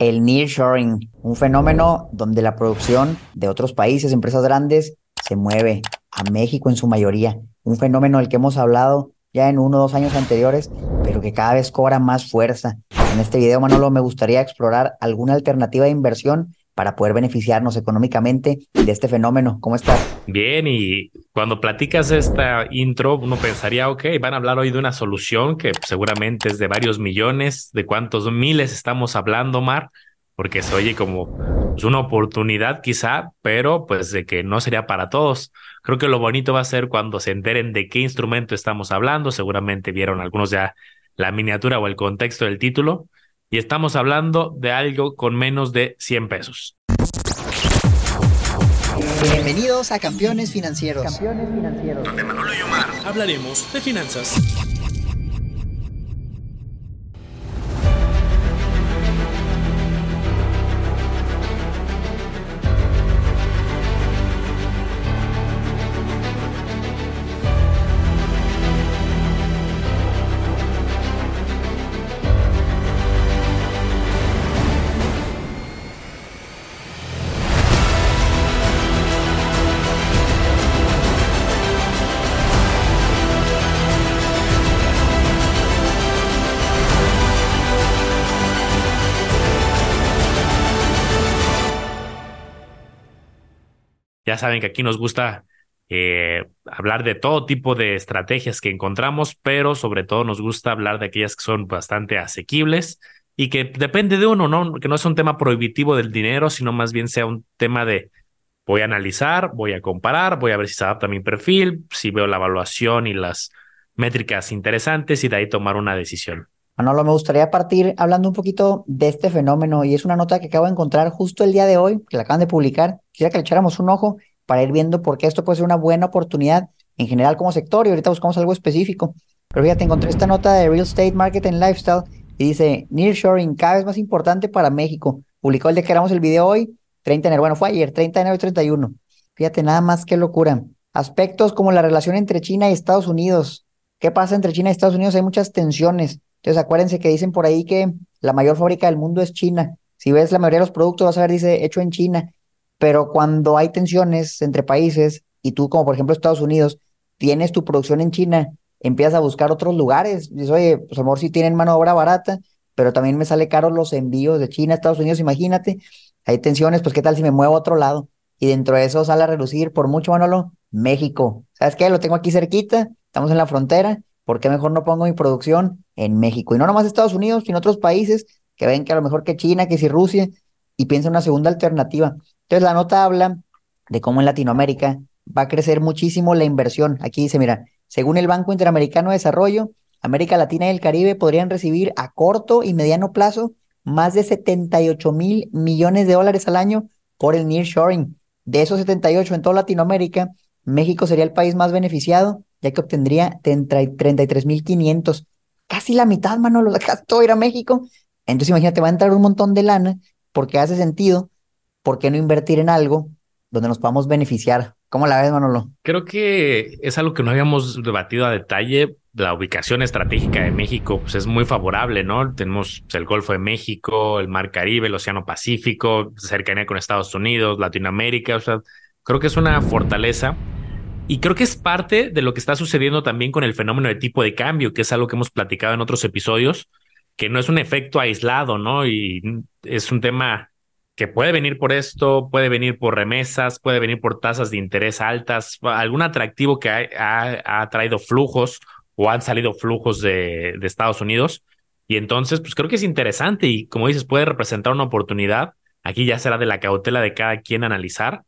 el nearshoring, un fenómeno donde la producción de otros países, empresas grandes, se mueve a México en su mayoría. Un fenómeno del que hemos hablado ya en uno o dos años anteriores, pero que cada vez cobra más fuerza. En este video, Manolo, me gustaría explorar alguna alternativa de inversión para poder beneficiarnos económicamente de este fenómeno. ¿Cómo estás? Bien, y cuando platicas esta intro, uno pensaría, ok, van a hablar hoy de una solución que seguramente es de varios millones, de cuántos miles estamos hablando, Mar, porque se oye como pues, una oportunidad quizá, pero pues de que no sería para todos. Creo que lo bonito va a ser cuando se enteren de qué instrumento estamos hablando, seguramente vieron algunos ya la miniatura o el contexto del título, y estamos hablando de algo con menos de 100 pesos. Bienvenidos a Campeones Financieros. Campeones Financieros. Donde Manolo y Omar hablaremos de finanzas. Ya saben que aquí nos gusta eh, hablar de todo tipo de estrategias que encontramos, pero sobre todo nos gusta hablar de aquellas que son bastante asequibles y que depende de uno, ¿no? Que no es un tema prohibitivo del dinero, sino más bien sea un tema de voy a analizar, voy a comparar, voy a ver si se adapta a mi perfil, si veo la evaluación y las métricas interesantes y de ahí tomar una decisión. Manolo, me gustaría partir hablando un poquito de este fenómeno y es una nota que acabo de encontrar justo el día de hoy, que la acaban de publicar. Quisiera que le echáramos un ojo para ir viendo por qué esto puede ser una buena oportunidad en general como sector y ahorita buscamos algo específico. Pero fíjate, encontré esta nota de Real Estate Market and Lifestyle y dice, Nearshoring cada vez más importante para México. Publicó el de que éramos el video hoy, 30 de enero, bueno, fue ayer, 30 de enero y 31. Fíjate, nada más qué locura. Aspectos como la relación entre China y Estados Unidos. ¿Qué pasa entre China y Estados Unidos? Hay muchas tensiones entonces acuérdense que dicen por ahí que la mayor fábrica del mundo es China. Si ves la mayoría de los productos vas a ver, dice, hecho en China. Pero cuando hay tensiones entre países y tú, como por ejemplo Estados Unidos, tienes tu producción en China, empiezas a buscar otros lugares. Dices, oye, pues a lo sí tienen mano de obra barata, pero también me sale caro los envíos de China a Estados Unidos, imagínate. Hay tensiones, pues qué tal si me muevo a otro lado. Y dentro de eso sale a relucir por mucho, Manolo, México. ¿Sabes qué? Lo tengo aquí cerquita, estamos en la frontera ¿por qué mejor no pongo mi producción en México? Y no nomás Estados Unidos, sino otros países que ven que a lo mejor que China, que si Rusia, y piensan una segunda alternativa. Entonces la nota habla de cómo en Latinoamérica va a crecer muchísimo la inversión. Aquí dice, mira, según el Banco Interamericano de Desarrollo, América Latina y el Caribe podrían recibir a corto y mediano plazo más de 78 mil millones de dólares al año por el nearshoring. De esos 78 en toda Latinoamérica, México sería el país más beneficiado ya que obtendría 33.500, casi la mitad, Manolo, todo ir a México. Entonces imagínate, va a entrar un montón de lana, porque hace sentido, ¿por qué no invertir en algo donde nos podamos beneficiar? ¿Cómo la ves, Manolo? Creo que es algo que no habíamos debatido a detalle. La ubicación estratégica de México pues, es muy favorable, ¿no? Tenemos el Golfo de México, el Mar Caribe, el Océano Pacífico, cercanía con Estados Unidos, Latinoamérica. O sea, creo que es una fortaleza y creo que es parte de lo que está sucediendo también con el fenómeno de tipo de cambio, que es algo que hemos platicado en otros episodios, que no es un efecto aislado, ¿no? Y es un tema que puede venir por esto, puede venir por remesas, puede venir por tasas de interés altas, algún atractivo que ha, traído flujos o han salido flujos de, de Estados Unidos. Y entonces, pues creo que es interesante y como dices, puede representar una oportunidad. Aquí ya será de la cautela de cada quien analizar,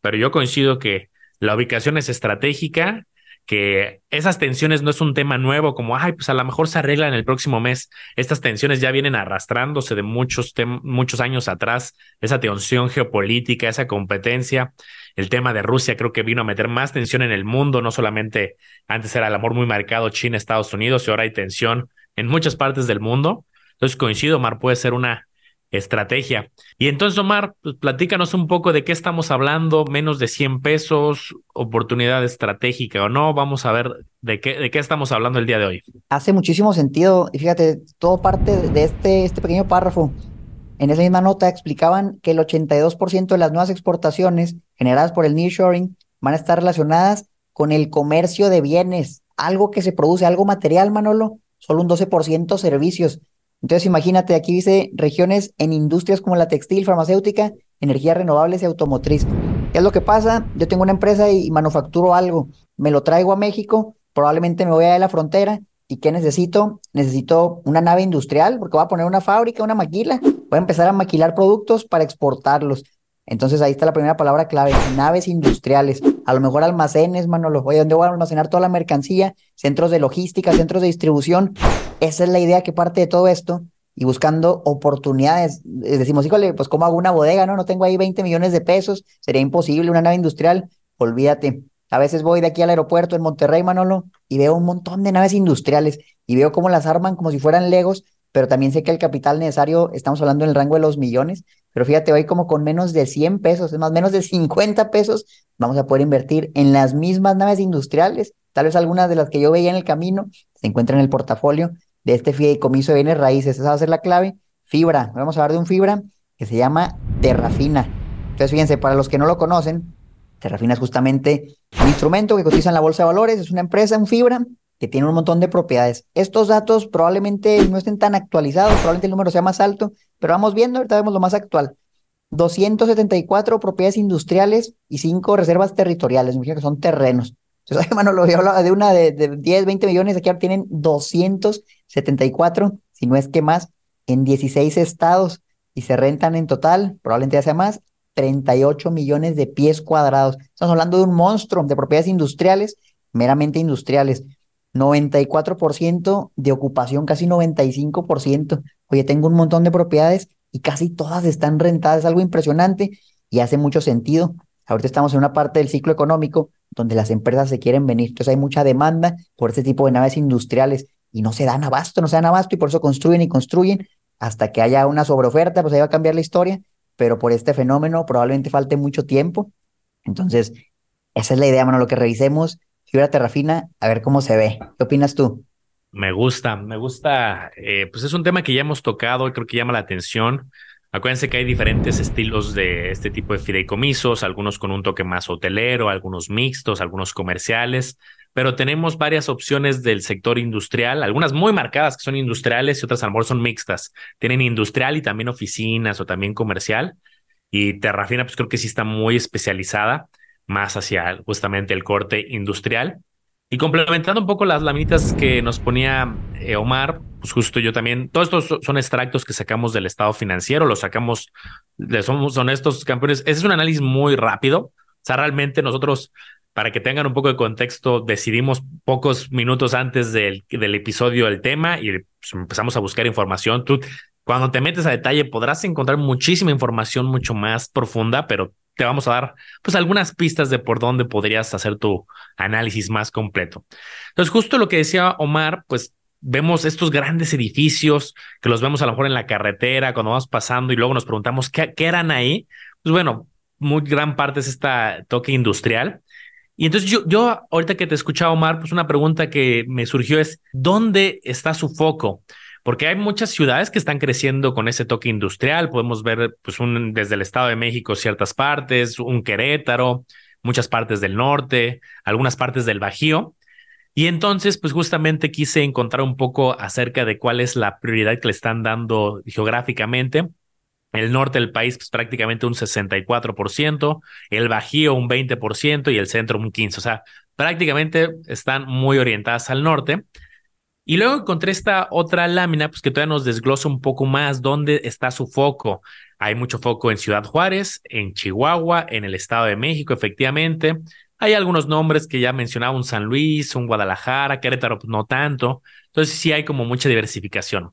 pero yo coincido que la ubicación es estratégica, que esas tensiones no es un tema nuevo, como, ay, pues a lo mejor se arregla en el próximo mes. Estas tensiones ya vienen arrastrándose de muchos, muchos años atrás, esa tensión geopolítica, esa competencia. El tema de Rusia creo que vino a meter más tensión en el mundo, no solamente antes era el amor muy marcado China, Estados Unidos, y ahora hay tensión en muchas partes del mundo. Entonces coincido, Mar, puede ser una estrategia. Y entonces, Omar, pues, platícanos un poco de qué estamos hablando, menos de 100 pesos, oportunidad estratégica o no, vamos a ver de qué, de qué estamos hablando el día de hoy. Hace muchísimo sentido, y fíjate, todo parte de este, este pequeño párrafo. en esa misma nota explicaban que el 82% de las nuevas exportaciones generadas por el nearshoring van a estar relacionadas con el comercio de bienes, algo que se produce, algo material, Manolo, solo un 12% servicios. Entonces, imagínate, aquí dice regiones en industrias como la textil, farmacéutica, energías renovables y automotriz. ¿Qué es lo que pasa? Yo tengo una empresa y, manufacturo algo, me lo traigo a México, probablemente me voy a la frontera. ¿Y qué necesito? Necesito una nave industrial, porque voy a poner una fábrica, una maquila. Voy a empezar a maquilar productos para exportarlos. Entonces ahí está la primera palabra clave, naves industriales, a lo mejor almacenes, Manolo, oye, ¿dónde voy a almacenar toda la mercancía? Centros de logística, centros de distribución. Esa es la idea que parte de todo esto y buscando oportunidades. Eh, decimos, híjole, pues ¿cómo hago una bodega? No, no tengo ahí 20 millones de pesos, sería imposible una nave industrial. Olvídate. A veces voy de aquí al aeropuerto en Monterrey, Manolo, y veo un montón de naves industriales y veo cómo las arman como si fueran legos, pero también sé que el capital necesario, estamos hablando en el rango de los millones, pero fíjate, hoy como con menos de 100 pesos, es más, menos de 50 pesos, vamos a poder invertir en las mismas naves industriales. Tal vez algunas de las que yo veía en el camino se encuentran en el portafolio de este fideicomiso de bienes raíces. Esa va a ser la clave. Fibra. Vamos a hablar de un fibra que se llama Terrafina. Entonces, fíjense, para los que no lo conocen, Terrafina es justamente un instrumento que cotiza en la bolsa de valores, es una empresa, un fibra, que tiene un montón de propiedades. Estos datos probablemente no estén tan actualizados, probablemente el número sea más alto, pero vamos viendo, ahorita vemos lo más actual. 274 propiedades industriales y 5 reservas territoriales, me que son terrenos. Entonces, lo hablaba de una de, de 10, 20 millones, aquí ahora tienen 274, si no es que más, en 16 estados y se rentan en total, probablemente ya sea más, 38 millones de pies cuadrados. Estamos hablando de un monstruo de propiedades industriales, meramente industriales. 94% de ocupación, casi 95%. Oye, tengo un montón de propiedades y casi todas están rentadas, algo impresionante y hace mucho sentido. Ahorita estamos en una parte del ciclo económico donde las empresas se quieren venir, entonces hay mucha demanda por este tipo de naves industriales y no se dan abasto, no se dan abasto y por eso construyen y construyen hasta que haya una sobreoferta, pues ahí va a cambiar la historia, pero por este fenómeno probablemente falte mucho tiempo. Entonces, esa es la idea, mano, lo que revisemos fibra terrafina, a ver cómo se ve. ¿Qué opinas tú? Me gusta, me gusta. Eh, pues es un tema que ya hemos tocado y creo que llama la atención. Acuérdense que hay diferentes estilos de este tipo de fideicomisos, algunos con un toque más hotelero, algunos mixtos, algunos comerciales, pero tenemos varias opciones del sector industrial, algunas muy marcadas que son industriales y otras a lo son mixtas. Tienen industrial y también oficinas o también comercial. Y Terrafina, pues creo que sí está muy especializada más hacia justamente el corte industrial. Y complementando un poco las laminitas que nos ponía eh, Omar, pues justo yo también, todos estos son extractos que sacamos del estado financiero, los sacamos, somos honestos campeones, ese es un análisis muy rápido, o sea, realmente nosotros, para que tengan un poco de contexto, decidimos pocos minutos antes del, del episodio el tema y pues, empezamos a buscar información. Tú, cuando te metes a detalle, podrás encontrar muchísima información mucho más profunda, pero te vamos a dar pues algunas pistas de por dónde podrías hacer tu análisis más completo. Entonces, justo lo que decía Omar, pues vemos estos grandes edificios que los vemos a lo mejor en la carretera cuando vamos pasando y luego nos preguntamos qué, qué eran ahí. Pues bueno, muy gran parte es esta toque industrial. Y entonces yo, yo ahorita que te escuchaba, Omar, pues una pregunta que me surgió es, ¿dónde está su foco? Porque hay muchas ciudades que están creciendo con ese toque industrial. Podemos ver pues, desde el Estado de México ciertas partes, un Querétaro, muchas partes del norte, algunas partes del Bajío. Y entonces, pues justamente quise encontrar un poco acerca de cuál es la prioridad que le están dando geográficamente. El norte del país, pues prácticamente un 64%, el Bajío un 20% y el centro un 15%. O sea, prácticamente están muy orientadas al norte. Y luego encontré esta otra lámina, pues que todavía nos desglosa un poco más dónde está su foco. Hay mucho foco en Ciudad Juárez, en Chihuahua, en el Estado de México, efectivamente. Hay algunos nombres que ya mencionaba, un San Luis, un Guadalajara, Querétaro, pues no tanto. Entonces sí hay como mucha diversificación.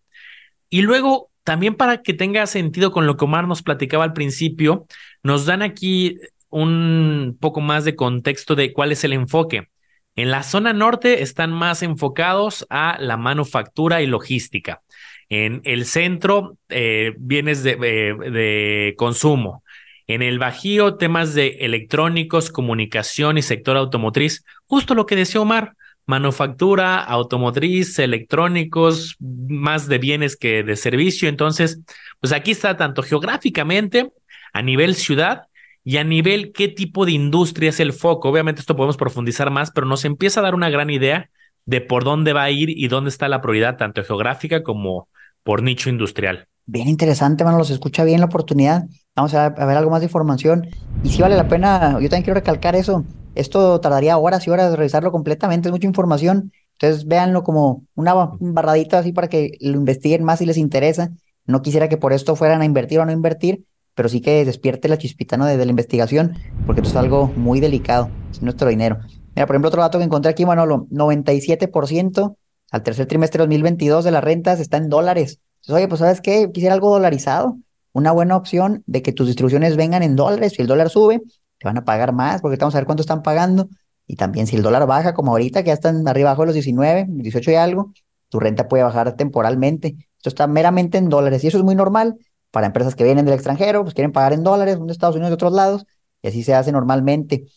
Y luego, también para que tenga sentido con lo que Omar nos platicaba al principio, nos dan aquí un poco más de contexto de cuál es el enfoque. En la zona norte están más enfocados a la manufactura y logística. En el centro, eh, bienes eh, de, consumo. En el Bajío, temas de electrónicos, comunicación y sector automotriz. Justo lo que decía Omar, manufactura, automotriz, electrónicos, más de bienes que de servicio. Entonces, pues aquí está tanto geográficamente, a nivel ciudad y a nivel qué tipo de industria es el foco. Obviamente esto podemos profundizar más, pero nos empieza a dar una gran idea de por dónde va a ir y dónde está la prioridad, tanto geográfica como por nicho industrial. Bien interesante, mano, los escucha bien la oportunidad. Vamos a, ver algo más de información. Y si vale la pena, yo también quiero recalcar eso. Esto tardaría horas y horas de revisarlo completamente, es mucha información. Entonces véanlo como una barradita así para que lo investiguen más si les interesa. No quisiera que por esto fueran a invertir o no invertir, pero sí que despierte la chispita ¿no? de, la investigación, porque esto es algo muy delicado, es nuestro dinero. Mira, por ejemplo, otro dato que encontré aquí, Manolo, 97% al tercer trimestre de 2022 de las rentas está en dólares. Entonces, oye, pues ¿sabes qué? Quisiera algo dolarizado. Una buena opción de que tus distribuciones vengan en dólares. Si el dólar sube, te van a pagar más, porque vamos a ver cuánto están pagando. Y también si el dólar baja, como ahorita, que ya están arriba abajo de los 19, 18 y algo, tu renta puede bajar temporalmente. Esto está meramente en dólares y eso es muy normal para empresas que vienen del extranjero, pues quieren pagar en dólares, de Estados Unidos, de otros lados, y así se hace normalmente.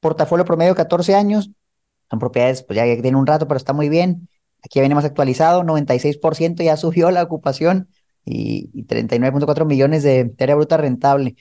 Portafolio promedio 14 años, son propiedades, pues ya tienen un rato, pero está muy bien. Aquí viene más actualizado, 96% ya subió la ocupación y, y 39.4 millones de área bruta rentable.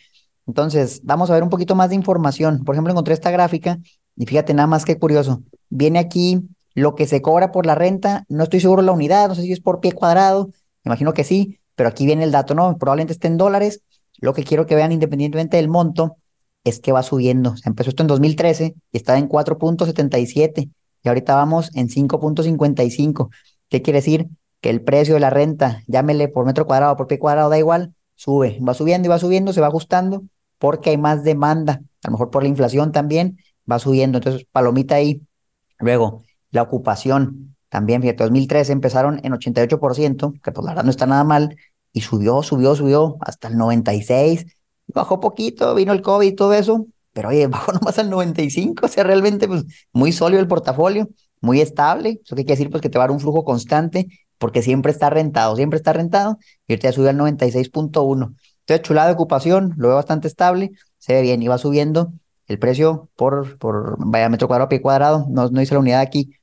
Entonces, vamos a ver un poquito más de información. Por ejemplo, encontré esta gráfica y fíjate nada más que curioso. Viene aquí lo que se cobra por la renta, no estoy seguro la unidad, no sé si es por pie cuadrado, imagino que sí, pero aquí viene el dato, ¿no? Probablemente esté en dólares. Lo que quiero que vean independientemente del monto es que va subiendo. Se empezó esto en 2013 y estaba en 4.77 y ahorita vamos en 5.55. ¿Qué quiere decir? Que el precio de la renta, llámele por metro cuadrado, por pie cuadrado, da igual, sube, va subiendo y va subiendo, se va ajustando porque hay más demanda, a lo mejor por la inflación también, va subiendo. Entonces, palomita ahí. Luego, la ocupación, también, fíjate, 2013 empezaron en 88%, que pues la verdad no está nada mal, y subió, subió, subió hasta el 96, bajó poquito, vino el COVID y todo eso, pero oye, bajó nomás al 95, o sea, realmente pues muy sólido el portafolio, muy estable, eso qué quiere decir pues que te va a dar un flujo constante, porque siempre está rentado, siempre está rentado, y ahorita ya subió al 96.1. Entonces, chulada de ocupación, lo veo bastante estable, se ve bien y va subiendo el precio por, por vaya metro cuadrado, pie cuadrado, no, no dice la unidad aquí.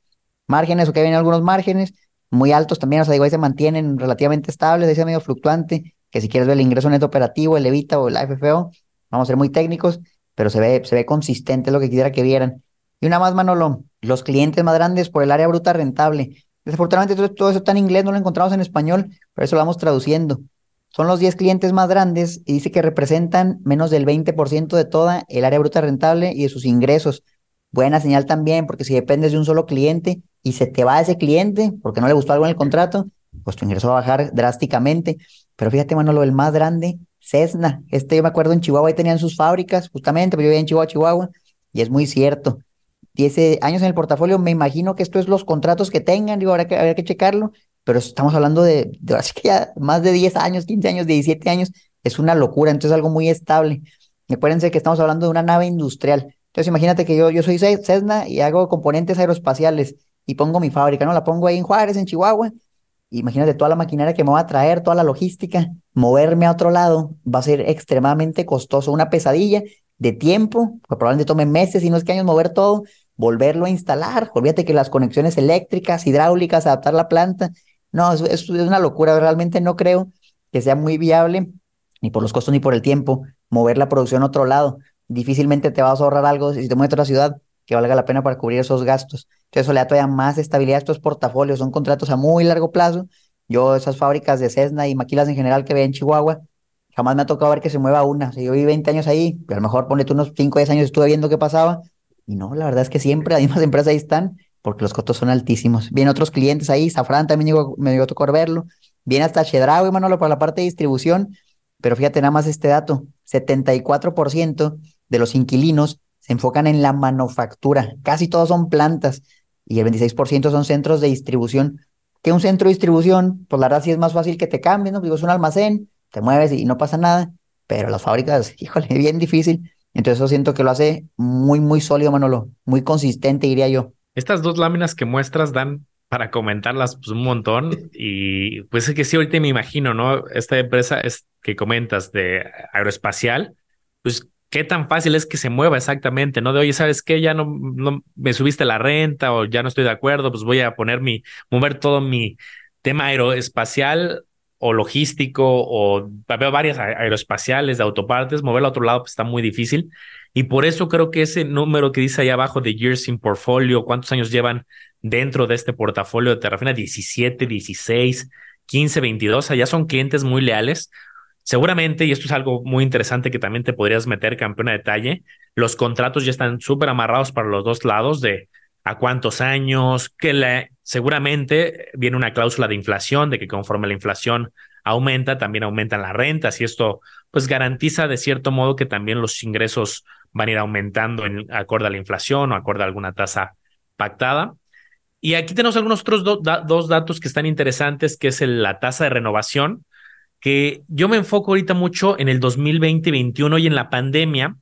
Márgenes, o que vienen algunos márgenes muy altos también, o sea, digo, ahí se mantienen relativamente estables, dice medio fluctuante, que si quieres ver el ingreso neto operativo, el EVITA o el AFFO, vamos a ser muy técnicos, pero se ve, se ve consistente lo que quisiera que vieran. Y una más, Manolo, los clientes más grandes por el área bruta rentable. Desafortunadamente todo, todo eso está en inglés, no lo encontramos en español, pero eso lo vamos traduciendo. Son los 10 clientes más grandes y dice que representan menos del 20% de toda el área bruta rentable y de sus ingresos. Buena señal también, porque si dependes de un solo cliente y se te va ese cliente porque no le gustó algo en el contrato, pues tu ingreso va a bajar drásticamente. Pero fíjate, Manolo, el más grande, Cessna. Este yo me acuerdo en Chihuahua, ahí tenían sus fábricas, justamente, pero yo vivía en Chihuahua, Chihuahua, y es muy cierto. 10 años en el portafolio, me imagino que esto es los contratos que tengan, digo, habrá que, habrá que checarlo, pero estamos hablando de, más de 10 años, 15 años, 17 años, es una locura, entonces es algo muy estable. Acuérdense que estamos hablando de una nave industrial. Entonces imagínate que yo, yo soy Cessna y hago componentes aeroespaciales y pongo mi fábrica, ¿no? La pongo ahí en Juárez, en Chihuahua. Imagínate toda la maquinaria que me va a traer, toda la logística, moverme a otro lado va a ser extremadamente costoso, una pesadilla de tiempo, que probablemente tome meses y no es que años mover todo, volverlo a instalar. Olvídate que las conexiones eléctricas, hidráulicas, adaptar la planta, no, es, es, una locura. Realmente no creo que sea muy viable, ni por los costos ni por el tiempo, mover la producción a otro lado. Difícilmente te vas a ahorrar algo si te mueves a otra ciudad que valga la pena para cubrir esos gastos. Entonces eso le da todavía más estabilidad a estos portafolios. Son contratos a muy largo plazo. Yo esas fábricas de Cessna y maquilas en general que veo en Chihuahua, jamás me ha tocado ver que se mueva una. si yo viví 20 años ahí, pero a lo mejor ponete unos 5 o 10 años estuve viendo qué pasaba. Y no, la verdad es que siempre las mismas empresas ahí están porque los costos son altísimos. Vienen otros clientes ahí, Safran también me llegó a tocar verlo. Viene hasta Chedraui, Manolo, para la parte de distribución. Pero fíjate nada más este dato, 74% de los inquilinos se enfocan en la manufactura. Casi todos son plantas y el 26% son centros de distribución. Que un centro de distribución, pues la verdad sí es más fácil que te cambien, ¿no? Digo, es un almacén, te mueves y no pasa nada. Pero las fábricas, híjole, bien difícil. Entonces eso siento que lo hace muy, muy sólido, Manolo. Muy consistente, diría yo. Estas dos láminas que muestras dan para comentarlas pues, un montón y pues es que sí, ahorita me imagino, ¿no? Esta empresa es que comentas de aeroespacial, pues qué tan fácil es que se mueva exactamente, ¿no? De oye, ¿sabes qué? Ya no, no me subiste la renta o ya no estoy de acuerdo, pues voy a poner mi, mover todo mi tema aeroespacial o logístico o veo varias aeroespaciales de autopartes, moverlo a otro lado pues, está muy difícil. Y por eso creo que ese número que dice ahí abajo de Years in Portfolio, cuántos años llevan dentro de este portafolio de Terrafina, 17, 16, 15, 22, allá son clientes muy leales. Seguramente, y esto es algo muy interesante que también te podrías meter, campeón de detalle, los contratos ya están súper amarrados para los dos lados de a cuántos años, que le, seguramente viene una cláusula de inflación, de que conforme la inflación aumenta, también aumentan las rentas y esto pues garantiza de cierto modo que también los ingresos van a ir aumentando en acorde a la inflación o acorde a alguna tasa pactada. Y aquí tenemos algunos otros dos datos que están interesantes, que es la tasa de renovación, que yo me enfoco ahorita mucho en el 2020-2021 y en la pandemia,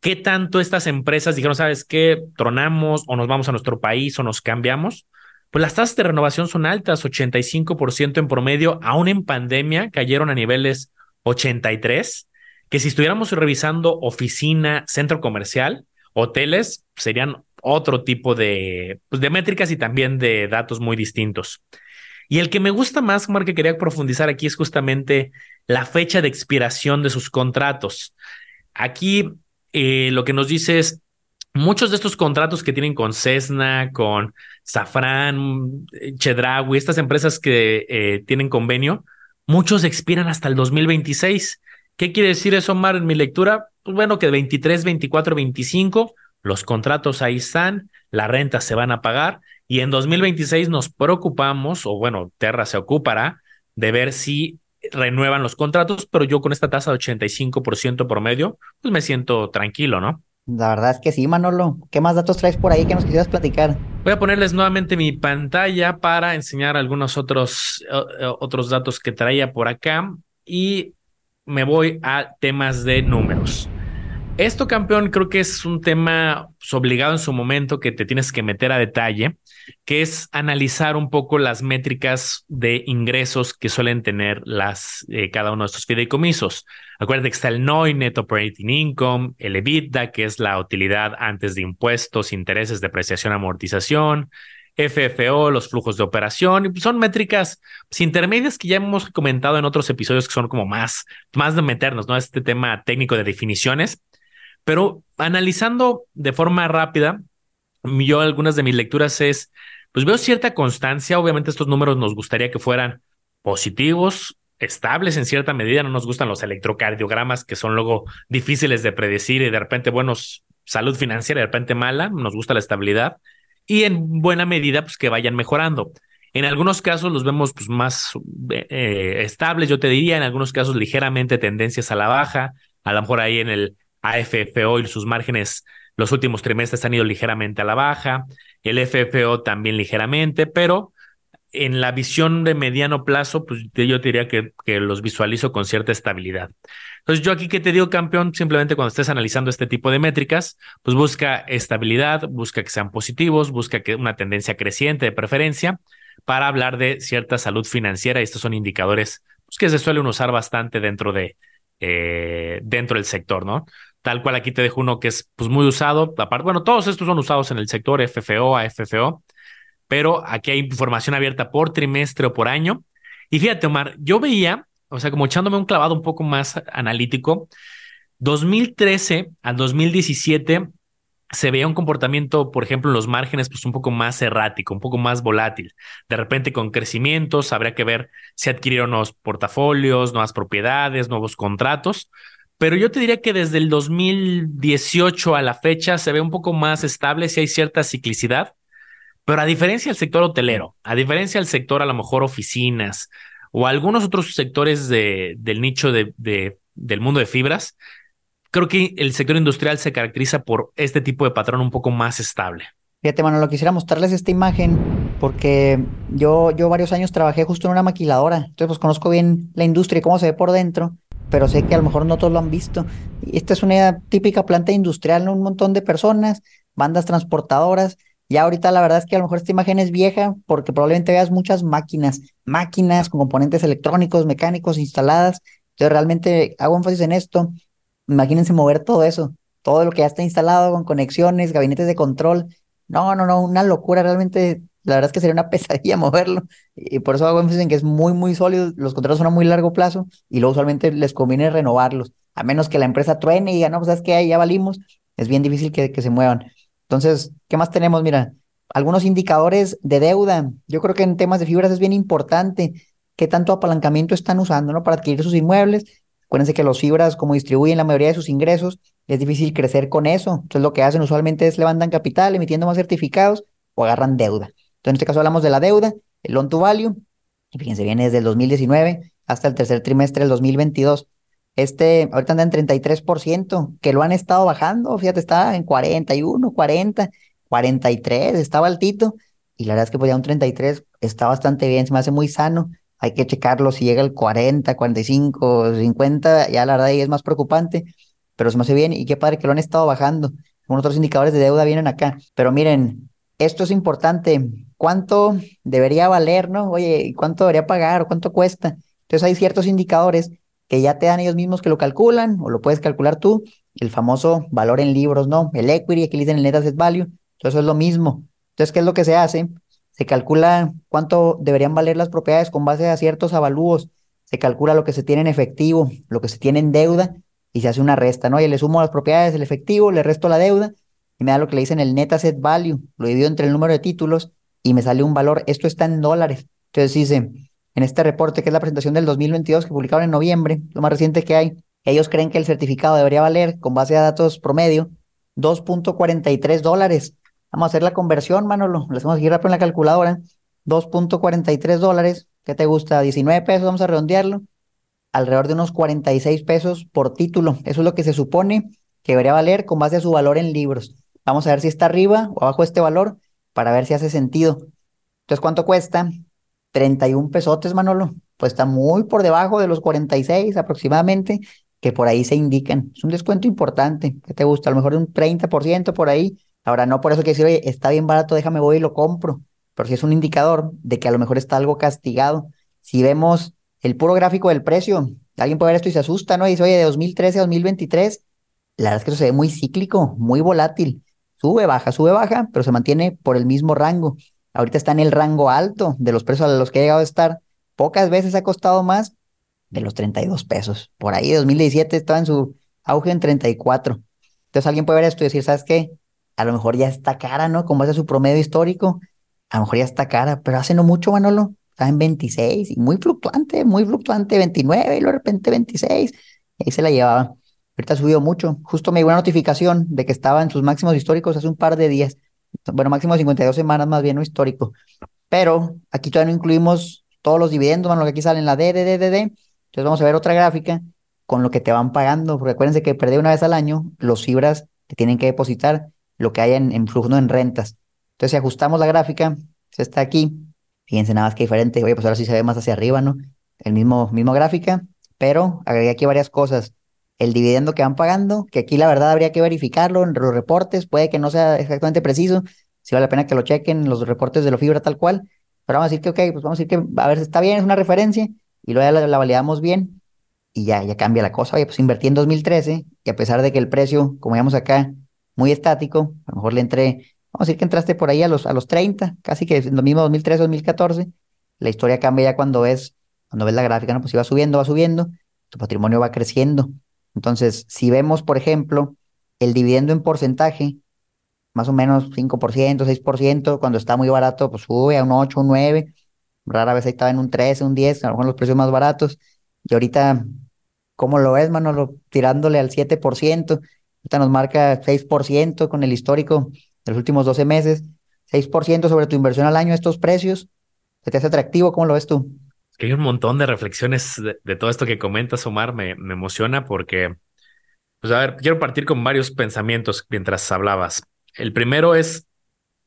qué tanto estas empresas dijeron, ¿sabes qué? Tronamos o nos vamos a nuestro país o nos cambiamos. Pues las tasas de renovación son altas, 85% en promedio, aún en pandemia cayeron a niveles 83, que si estuviéramos revisando oficina, centro comercial, hoteles, serían otro tipo de, pues, de métricas y también de datos muy distintos. Y el que me gusta más, Omar, que quería profundizar aquí es justamente la fecha de expiración de sus contratos. Aquí eh, lo que nos dice es, muchos de estos contratos que tienen con Cessna, con Safran, Chedraui, estas empresas que eh, tienen convenio, muchos expiran hasta el 2026. ¿Qué quiere decir eso, Omar, en mi lectura? Pues bueno, que 23, 24, 25, los contratos ahí están, las rentas se van a pagar y en 2026 nos preocupamos, o bueno, Terra se ocupará de ver si renuevan los contratos, pero yo con esta tasa de 85% promedio, pues me siento tranquilo, ¿no? La verdad es que sí, Manolo. ¿Qué más datos traes por ahí que nos quisieras platicar? Voy a ponerles nuevamente mi pantalla para enseñar algunos otros, otros datos que traía por acá y me voy a temas de números. Esto, campeón, creo que es un tema obligado en su momento que te tienes que meter a detalle, que es analizar un poco las métricas de ingresos que suelen tener las, eh, cada uno de estos fideicomisos. Acuérdate que está el NOI, Net Operating Income, el EBITDA, que es la utilidad antes de impuestos, intereses, depreciación, amortización, FFO, los flujos de operación, son métricas pues, intermedias que ya hemos comentado en otros episodios que son como más, más de meternos, ¿no? Este tema técnico de definiciones pero analizando de forma rápida, yo algunas de mis lecturas es, pues veo cierta constancia, obviamente estos números nos gustaría que fueran positivos, estables en cierta medida, no nos gustan los electrocardiogramas que son luego difíciles de predecir y de repente buenos salud financiera, de repente mala, nos gusta la estabilidad y en buena medida pues que vayan mejorando. En algunos casos los vemos pues, más eh, estables, yo te diría, en algunos casos ligeramente tendencias a la baja, a lo mejor ahí en el AFFO y sus márgenes los últimos trimestres han ido ligeramente a la baja, el FFO también ligeramente, pero en la visión de mediano plazo, pues yo diría que, que los visualizo con cierta estabilidad. Entonces, yo aquí que te digo, campeón, simplemente cuando estés analizando este tipo de métricas, pues busca estabilidad, busca que sean positivos, busca que una tendencia creciente de preferencia para hablar de cierta salud financiera. Y estos son indicadores pues, que se suelen usar bastante dentro de, eh, dentro del sector, ¿no? Tal cual aquí te dejo uno que es pues muy usado. Aparte, bueno, todos estos son usados en el sector FFO, AFFO, pero aquí hay información abierta por trimestre o por año. Y fíjate, Omar, yo veía, o sea, como echándome un clavado un poco más analítico, 2013 al 2017 se veía un comportamiento, por ejemplo, en los márgenes, pues un poco más errático, un poco más volátil. De repente con crecimientos, habría que ver si adquirieron nuevos portafolios, nuevas propiedades, nuevos contratos, pero yo te diría que desde el 2018 a la fecha se ve un poco más estable, si hay cierta ciclicidad, pero a diferencia del sector hotelero, a diferencia del sector a lo mejor oficinas o algunos otros sectores de, del nicho de, del mundo de fibras, creo que el sector industrial se caracteriza por este tipo de patrón un poco más estable. Fíjate, lo quisiera mostrarles esta imagen porque yo, yo varios años trabajé justo en una maquiladora, entonces pues conozco bien la industria y cómo se ve por dentro pero sé que a lo mejor no todos lo han visto. Esta es una típica planta industrial, un montón de personas, bandas transportadoras. Ya ahorita la verdad es que a lo mejor esta imagen es vieja porque probablemente veas muchas máquinas, máquinas con componentes electrónicos, mecánicos instaladas. Entonces realmente hago énfasis en esto. Imagínense mover todo eso. todo lo que ya está instalado con conexiones, gabinetes de control. No, no, no, una locura realmente. La verdad es que sería una pesadilla moverlo. Y por eso hago énfasis en que es muy, muy sólido. Los contratos son a muy largo plazo y luego usualmente les conviene renovarlos. A menos que la empresa truene y diga, no, pues es que ya valimos. Es bien difícil que, que se muevan. Entonces, ¿qué más tenemos? Mira, algunos indicadores de deuda. Yo creo que en temas de fibras es bien importante qué tanto apalancamiento están usando ¿no? para adquirir sus inmuebles. Acuérdense que los fibras, como distribuyen la mayoría de sus ingresos, es difícil crecer con eso. Entonces, lo que hacen usualmente es levantan capital, emitiendo más certificados o agarran deuda. Entonces, en este caso hablamos de la deuda, el loan to value. Y fíjense, viene desde el 2019 hasta el tercer trimestre del 2022. Este, ahorita anda en 33%, que lo han estado bajando. Fíjate, está en 41, 40. 43, estaba altito, y la verdad es que pues ya un 33 está bastante bien, se me hace muy sano. Hay que checarlo si llega el 40, 45, 50, ya la verdad ahí es más preocupante, pero se me hace bien y qué padre que lo han estado bajando. Algunos otros indicadores de deuda vienen acá, pero miren, esto es importante. ¿Cuánto debería valer, no? Oye, ¿cuánto debería pagar o cuánto cuesta? Entonces hay ciertos indicadores que ya te dan ellos mismos que lo calculan o lo puedes calcular tú. El famoso valor en libros, ¿no? El equity, aquí le dicen el net asset value eso es lo mismo. Entonces, ¿qué es lo que se hace? Se calcula cuánto deberían valer las propiedades con base a ciertos avalúos. Se calcula lo que se tiene en efectivo, lo que se tiene en deuda y se hace una resta, ¿no? Y le sumo las propiedades, el efectivo, le resto la deuda y me da lo que le dicen el net asset value. Lo divido entre el número de títulos y me sale un valor. Esto está en dólares. Entonces dice, en este reporte que es la presentación del 2022 que publicaron en noviembre, lo más reciente que hay, ellos creen que el certificado debería valer, con base a datos promedio, 2.43 dólares. Vamos a hacer la conversión, Manolo. Le hacemos aquí rápido en la calculadora. 2.43 dólares. ¿Qué te gusta? 19 pesos, vamos a redondearlo. Alrededor de unos 46 pesos por título. Eso es lo que se supone que debería valer con base a su valor en libros. Vamos a ver si está arriba o abajo este valor para ver si hace sentido. Entonces, ¿cuánto cuesta? 31 pesotes, Manolo. Pues está muy por debajo de los 46 aproximadamente que por ahí se indican. Es un descuento importante. ¿Qué te gusta? A lo mejor un 30% por ahí Ahora, no por eso que decir, oye, está bien barato, déjame voy y lo compro, pero si es un indicador de que a lo mejor está algo castigado. Si vemos el puro gráfico del precio, alguien puede ver esto y se asusta, ¿no? Y dice, oye, de 2013 a 2023, la verdad es que eso se ve muy cíclico, muy volátil. Sube, baja, sube, baja, pero se mantiene por el mismo rango. Ahorita está en el rango alto de los precios a los que ha llegado a estar. Pocas veces ha costado más de los 32 pesos. Por ahí, 2017 estaba en su auge en 34. Entonces alguien puede ver esto y decir, ¿sabes qué? a lo mejor ya está cara, ¿no? Como es su promedio histórico, a lo mejor ya está cara, pero hace no mucho, Manolo, estaba en 26 y muy fluctuante, muy fluctuante, 29 y luego de repente 26, y ahí se la llevaba. Ahorita ha subido mucho. Justo me llegó una notificación de que estaba en sus máximos históricos hace un par de días. Bueno, máximo 52 semanas más bien, no histórico. Pero aquí todavía no incluimos todos los dividendos, Manolo, que aquí salen la D, D, D, D, D. Entonces vamos a ver otra gráfica con lo que te van pagando, porque acuérdense que perder una vez al año los fibras te tienen que depositar lo que hay en, flujo, no en rentas. Entonces, si ajustamos la gráfica, se está aquí, fíjense nada más que diferente, oye, pues ahora sí se ve más hacia arriba, ¿no? El mismo, mismo gráfica, pero agregué aquí varias cosas. El dividendo que van pagando, que aquí la verdad habría que verificarlo en los reportes, puede que no sea exactamente preciso, si vale la pena que lo chequen los reportes de la fibra tal cual, pero vamos a decir que, ok, pues vamos a decir que, a ver, si está bien, es una referencia, y luego ya la, validamos bien, y ya, ya cambia la cosa. Oye, pues invertí en 2013, y a pesar de que el precio, como vemos acá, muy estático, a lo mejor le entré, vamos a decir que entraste por ahí a los, a los 30, casi que lo mismo 2013, 2014, la historia cambia ya cuando ves, cuando ves la gráfica, ¿no? Pues si va subiendo, va subiendo, tu patrimonio va creciendo. Entonces, si vemos, por ejemplo, el dividendo en porcentaje, más o menos 5%, 6%, cuando está muy barato, pues sube a un 8, un 9, rara vez ahí estaba en un 13, un 10, a lo mejor los precios más baratos, y ahorita, ¿cómo lo ves, Manolo? Tirándole al 7%, Ahorita nos marca 6% con el histórico de los últimos 12 meses. 6% sobre tu inversión al año, estos precios. ¿Se te hace atractivo? ¿Cómo lo ves tú? Que hay un montón de reflexiones de, todo esto que comentas, Omar. Me, me emociona porque, pues a ver, quiero partir con varios pensamientos mientras hablabas. El primero es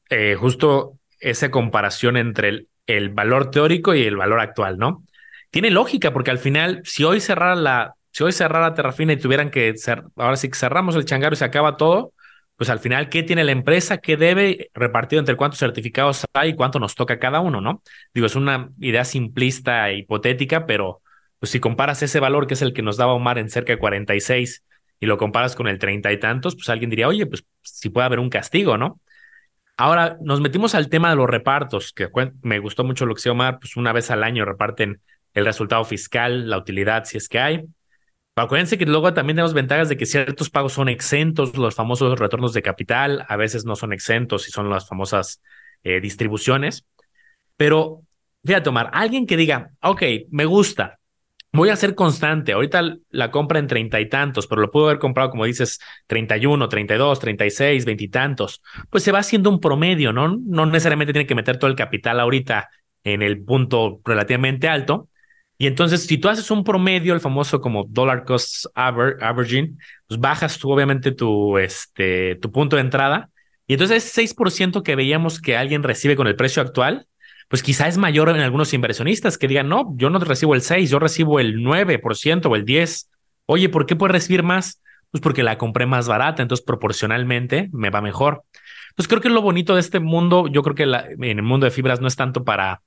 eh, justo esa comparación entre el, el valor teórico y el valor actual, ¿no? Tiene lógica porque al final, si hoy cerrara la, si hoy cerrara Terrafina y tuvieran que ser, ahora sí que cerramos el changarro y se acaba todo, pues al final, ¿qué tiene la empresa? ¿Qué debe repartido entre cuántos certificados hay y cuánto nos toca cada uno, no? Digo, es una idea simplista e hipotética, pero pues si comparas ese valor que es el que nos daba Omar en cerca de 46 y lo comparas con el treinta y tantos, pues alguien diría, oye, pues si puede haber un castigo, ¿no? Ahora nos metimos al tema de los repartos, que me gustó mucho lo que se Omar, pues una vez al año reparten el resultado fiscal, la utilidad, si es que hay. Acuérdense que luego también tenemos ventajas de que ciertos pagos son exentos, los famosos retornos de capital, a veces no son exentos y son las famosas eh, distribuciones. Pero fíjate, Omar, alguien que diga, ok, me gusta, voy a ser constante, ahorita la compra en treinta y tantos, pero lo puedo haber comprado, como dices, treinta y uno, treinta y veintitantos, pues se va haciendo un promedio, ¿no? No necesariamente tiene que meter todo el capital ahorita en el punto relativamente alto, y entonces, si tú haces un promedio, el famoso como dollar cost averaging, pues bajas tú obviamente tu, este, tu punto de entrada. Y entonces ese 6% que veíamos que alguien recibe con el precio actual, pues quizá es mayor en algunos inversionistas que digan, no, yo no recibo el 6, yo recibo el 9% o el 10. Oye, ¿por qué puedes recibir más? Pues porque la compré más barata, entonces proporcionalmente me va mejor. Pues creo que lo bonito de este mundo, yo creo que en el mundo de fibras no es tanto para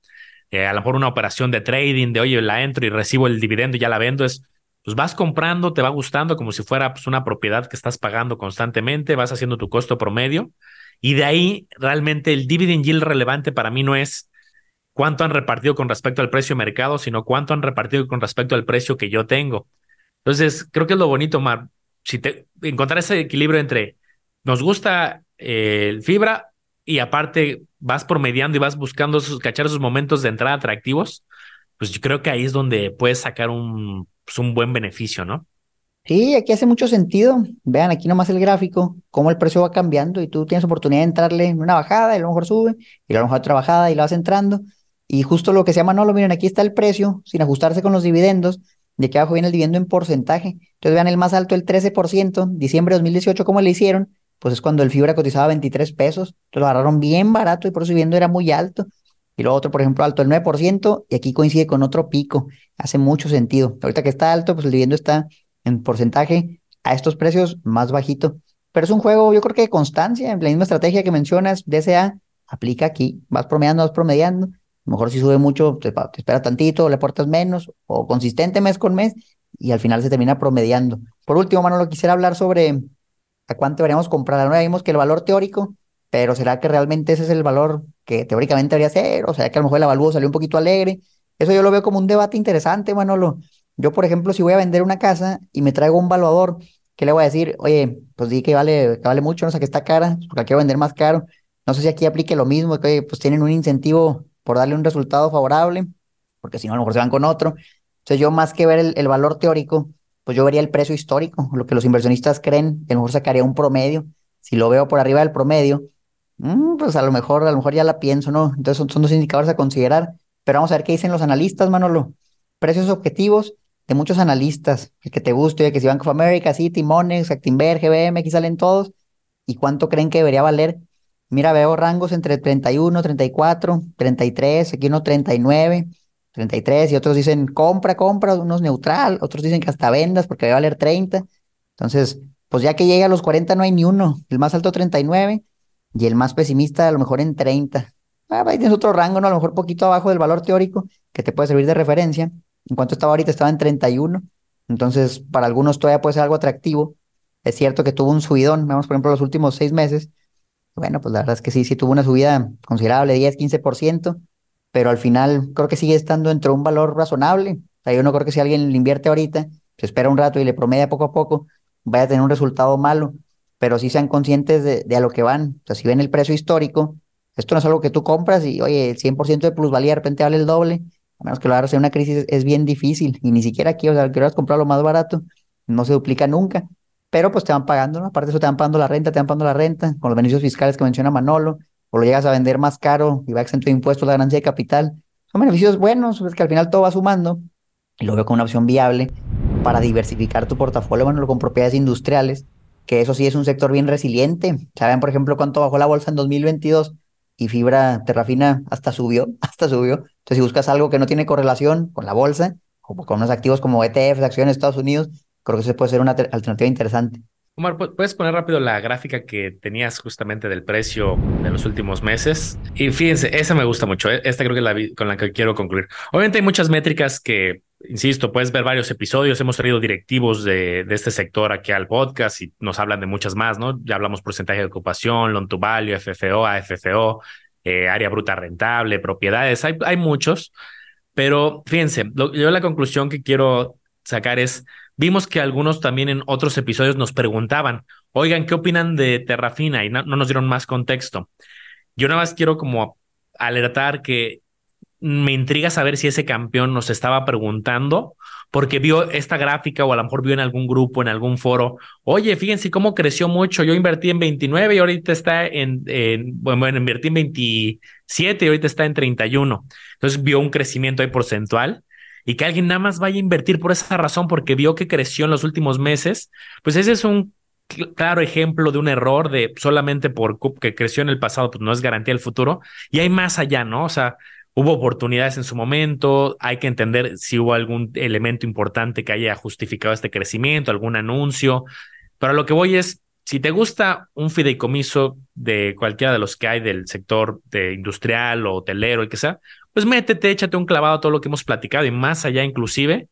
a lo mejor una operación de trading, de oye, la entro y recibo el dividendo y ya la vendo, es pues vas comprando, te va gustando como si fuera pues, una propiedad que estás pagando constantemente, vas haciendo tu costo promedio y de ahí realmente el dividend yield relevante para mí no es cuánto han repartido con respecto al precio de mercado, sino cuánto han repartido con respecto al precio que yo tengo. Entonces, creo que es lo bonito, Mar, si te encontrar ese equilibrio entre nos gusta eh, el fibra y aparte vas promediando y vas buscando esos, cachar esos momentos de entrada atractivos, pues yo creo que ahí es donde puedes sacar un, pues un buen beneficio, ¿no? Sí, aquí hace mucho sentido. Vean aquí nomás el gráfico, cómo el precio va cambiando y tú tienes oportunidad de entrarle en una bajada y a lo mejor sube y a lo mejor otra bajada y la vas entrando. Y justo lo que se llama no lo miren, aquí está el precio sin ajustarse con los dividendos. De aquí abajo viene el dividendo en porcentaje. Entonces vean el más alto, el 13%, diciembre de 2018, cómo le hicieron pues es cuando el fibra cotizaba 23 pesos, entonces lo agarraron bien barato y por eso viendo era muy alto. Y lo otro, por ejemplo, alto el 9%, y aquí coincide con otro pico. Hace mucho sentido. Ahorita que está alto, pues el dividendo está en porcentaje a estos precios más bajito. Pero es un juego, yo creo que de constancia, la misma estrategia que mencionas, DSA, aplica aquí. Vas promediando, vas promediando. A lo mejor si sube mucho, te, te espera tantito, le aportas menos, o consistente mes con mes, y al final se termina promediando. Por último, Manolo, quisiera hablar sobre a cuánto deberíamos comprar. No vimos que el valor teórico, pero ¿será que realmente ese es el valor que teóricamente debería ser? ¿O sea que a lo mejor el avalúo salió un poquito alegre? Eso yo lo veo como un debate interesante, Manolo. Yo, por ejemplo, si voy a vender una casa y me traigo un valuador, ¿qué le voy a decir? Oye, pues di que vale, que vale mucho, no sé, que está cara, porque la quiero vender más caro. No sé si aquí aplique lo mismo, que pues tienen un incentivo por darle un resultado favorable, porque si no, a lo mejor se van con otro. Entonces, yo más que ver el valor teórico, pues yo vería el precio histórico, lo que los inversionistas creen, que a lo mejor sacaría un promedio. Si lo veo por arriba del promedio, mm, pues a lo mejor, a lo mejor ya la pienso, ¿no? Entonces son, dos indicadores a considerar. Pero vamos a ver qué dicen los analistas, Manolo. Precios objetivos de muchos analistas, el que te guste, que si Bank of America, Citi, Monex, Actinver, GBM, aquí salen todos. ¿Y cuánto creen que debería valer? Mira, veo rangos entre 31, 34, 33, aquí uno 39. 33 y otros dicen compra, compra, unos neutral, otros dicen que hasta vendas porque va a valer 30. Entonces, pues ya que llega a los 40 no hay ni uno, el más alto 39 y el más pesimista a lo mejor en 30. Ah, ahí tienes otro rango, ¿no? A lo mejor poquito abajo del valor teórico que te puede servir de referencia. En cuanto estaba ahorita, estaba en 31. Entonces, para algunos todavía puede ser algo atractivo. Es cierto que tuvo un subidón, vamos por ejemplo los últimos seis meses. Bueno, pues la verdad es que sí, sí tuvo una subida considerable, 10, 15% pero al final creo que sigue estando entre un valor razonable. O sea, yo no creo que si alguien le invierte ahorita, se espera un rato y le promedia poco a poco, vaya a tener un resultado malo, pero sí sean conscientes de, a lo que van. O sea, si ven el precio histórico, esto no es algo que tú compras y, oye, el 100% de plusvalía de repente vale el doble, a menos que lo hagas en una crisis, es bien difícil. Y ni siquiera aquí, o sea, quieras comprar lo más barato, no se duplica nunca. Pero pues te van pagando, ¿no? Aparte de eso te van pagando la renta, te van pagando la renta, con los beneficios fiscales que menciona Manolo, o lo llegas a vender más caro y va exento de impuestos la ganancia de capital. Son beneficios buenos, es que al final todo va sumando y lo veo como una opción viable para diversificar tu portafolio, bueno, con propiedades industriales, que eso sí es un sector bien resiliente. ¿Saben, por ejemplo, cuánto bajó la bolsa en 2022? Y fibra terrafina hasta subió, hasta subió. Entonces, si buscas algo que no tiene correlación con la bolsa, o con unos activos como ETFs, acciones de Estados Unidos, creo que eso puede ser una alternativa interesante. Omar, ¿puedes poner rápido la gráfica que tenías justamente del precio de los últimos meses? Y fíjense, esa me gusta mucho. ¿eh? Esta creo que es la con la que quiero concluir. Obviamente hay muchas métricas que, insisto, puedes ver varios episodios. Hemos traído directivos de, de este sector aquí al podcast y nos hablan de muchas más, ¿no? Ya hablamos porcentaje de ocupación, loan to value, FFO, AFFO, eh, área bruta rentable, propiedades. Hay, hay muchos, pero fíjense, yo la conclusión que quiero sacar es Vimos que algunos también en otros episodios nos preguntaban, oigan, ¿qué opinan de Terrafina? Y no, nos dieron más contexto. Yo nada más quiero como alertar que me intriga saber si ese campeón nos estaba preguntando porque vio esta gráfica o a lo mejor vio en algún grupo, en algún foro, oye, fíjense cómo creció mucho, yo invertí en 29 y ahorita está en, en bueno, invertí en 27 y ahorita está en 31. Entonces vio un crecimiento ahí porcentual y que alguien nada más vaya a invertir por esa razón porque vio que creció en los últimos meses, pues ese es un claro ejemplo de un error de solamente por que creció en el pasado, pues no es garantía del futuro. Y hay más allá, ¿no? O sea, hubo oportunidades en su momento, hay que entender si hubo algún elemento importante que haya justificado este crecimiento, algún anuncio. Pero lo que voy es, si te gusta un fideicomiso de cualquiera de los que hay del sector de industrial o hotelero, el que sea, pues métete, échate un clavado a todo lo que hemos platicado y más allá inclusive,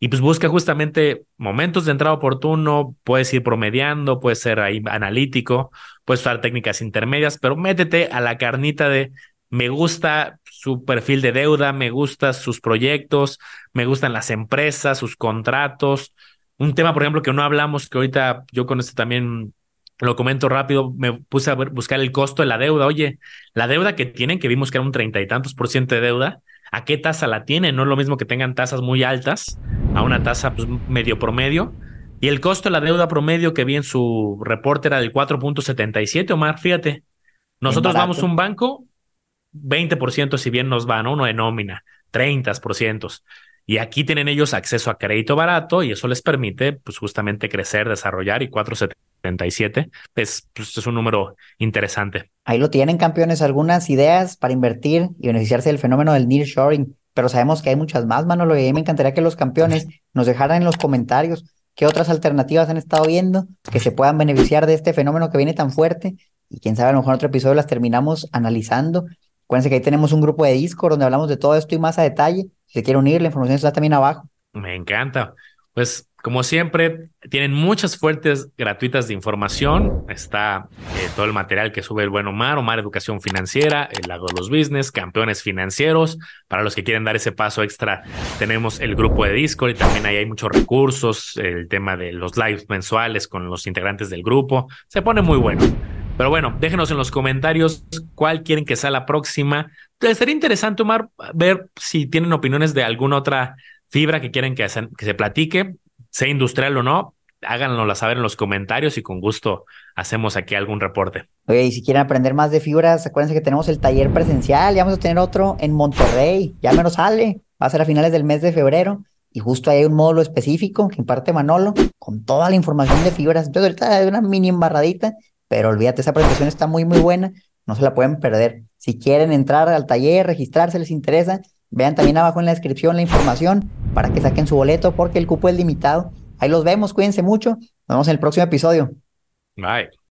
y pues busca justamente momentos de entrada oportuno, puedes ir promediando, puedes ser ahí analítico, puedes usar técnicas intermedias, pero métete a la carnita de me gusta su perfil de deuda, me gustan sus proyectos, me gustan las empresas, sus contratos. Un tema, por ejemplo, que no hablamos, que ahorita yo con esto también lo comento rápido, me puse a buscar el costo de la deuda. Oye, la deuda que tienen, que vimos que era un treinta y tantos por ciento de deuda, ¿a qué tasa la tienen? No es lo mismo que tengan tasas muy altas, a una tasa pues, medio promedio. Y el costo de la deuda promedio que vi en su reporte era del 4.77, Omar, fíjate. Nosotros vamos a un banco, 20% si bien nos van, uno de nómina, 30%. Y aquí tienen ellos acceso a crédito barato y eso les permite, pues justamente crecer, desarrollar y 477 es, pues, es un número interesante. Ahí lo tienen, campeones, algunas ideas para invertir y beneficiarse del fenómeno del nearshoring, pero sabemos que hay muchas más, Manolo, y me encantaría que los campeones nos dejaran en los comentarios qué otras alternativas han estado viendo que se puedan beneficiar de este fenómeno que viene tan fuerte y quién sabe, a lo mejor en otro episodio las terminamos analizando. Acuérdense que ahí tenemos un grupo de Discord donde hablamos de todo esto y más a detalle si quiere unir, la información está también abajo. Me encanta. Pues como siempre, tienen muchas fuentes gratuitas de información. Está eh, todo el material que sube el buen Omar, Omar Educación Financiera, el Lago de los Business, Campeones Financieros. Para los que quieren dar ese paso extra, tenemos el grupo de Discord y también ahí hay muchos recursos, el tema de los lives mensuales con los integrantes del grupo. Se pone muy bueno. Pero bueno, déjenos en los comentarios cuál quieren que sea la próxima. Sería interesante, Omar, ver si tienen opiniones de alguna otra fibra que quieren que, que se platique, sea industrial o no. Háganosla saber en los comentarios y con gusto hacemos aquí algún reporte. Oye, y si quieren aprender más de fibras, acuérdense que tenemos el taller presencial. Ya vamos a tener otro en Monterrey. Ya menos sale. Va a ser a finales del mes de febrero. Y justo ahí hay un módulo específico que imparte Manolo con toda la información de fibras. Entonces, ahorita hay una mini embarradita pero olvídate, esa presentación está muy, muy buena, no se la pueden perder. Si quieren entrar al taller, registrarse, les interesa, vean también abajo en la descripción la información para que saquen su boleto porque el cupo es limitado. Ahí los vemos, cuídense mucho, nos vemos en el próximo episodio. Bye.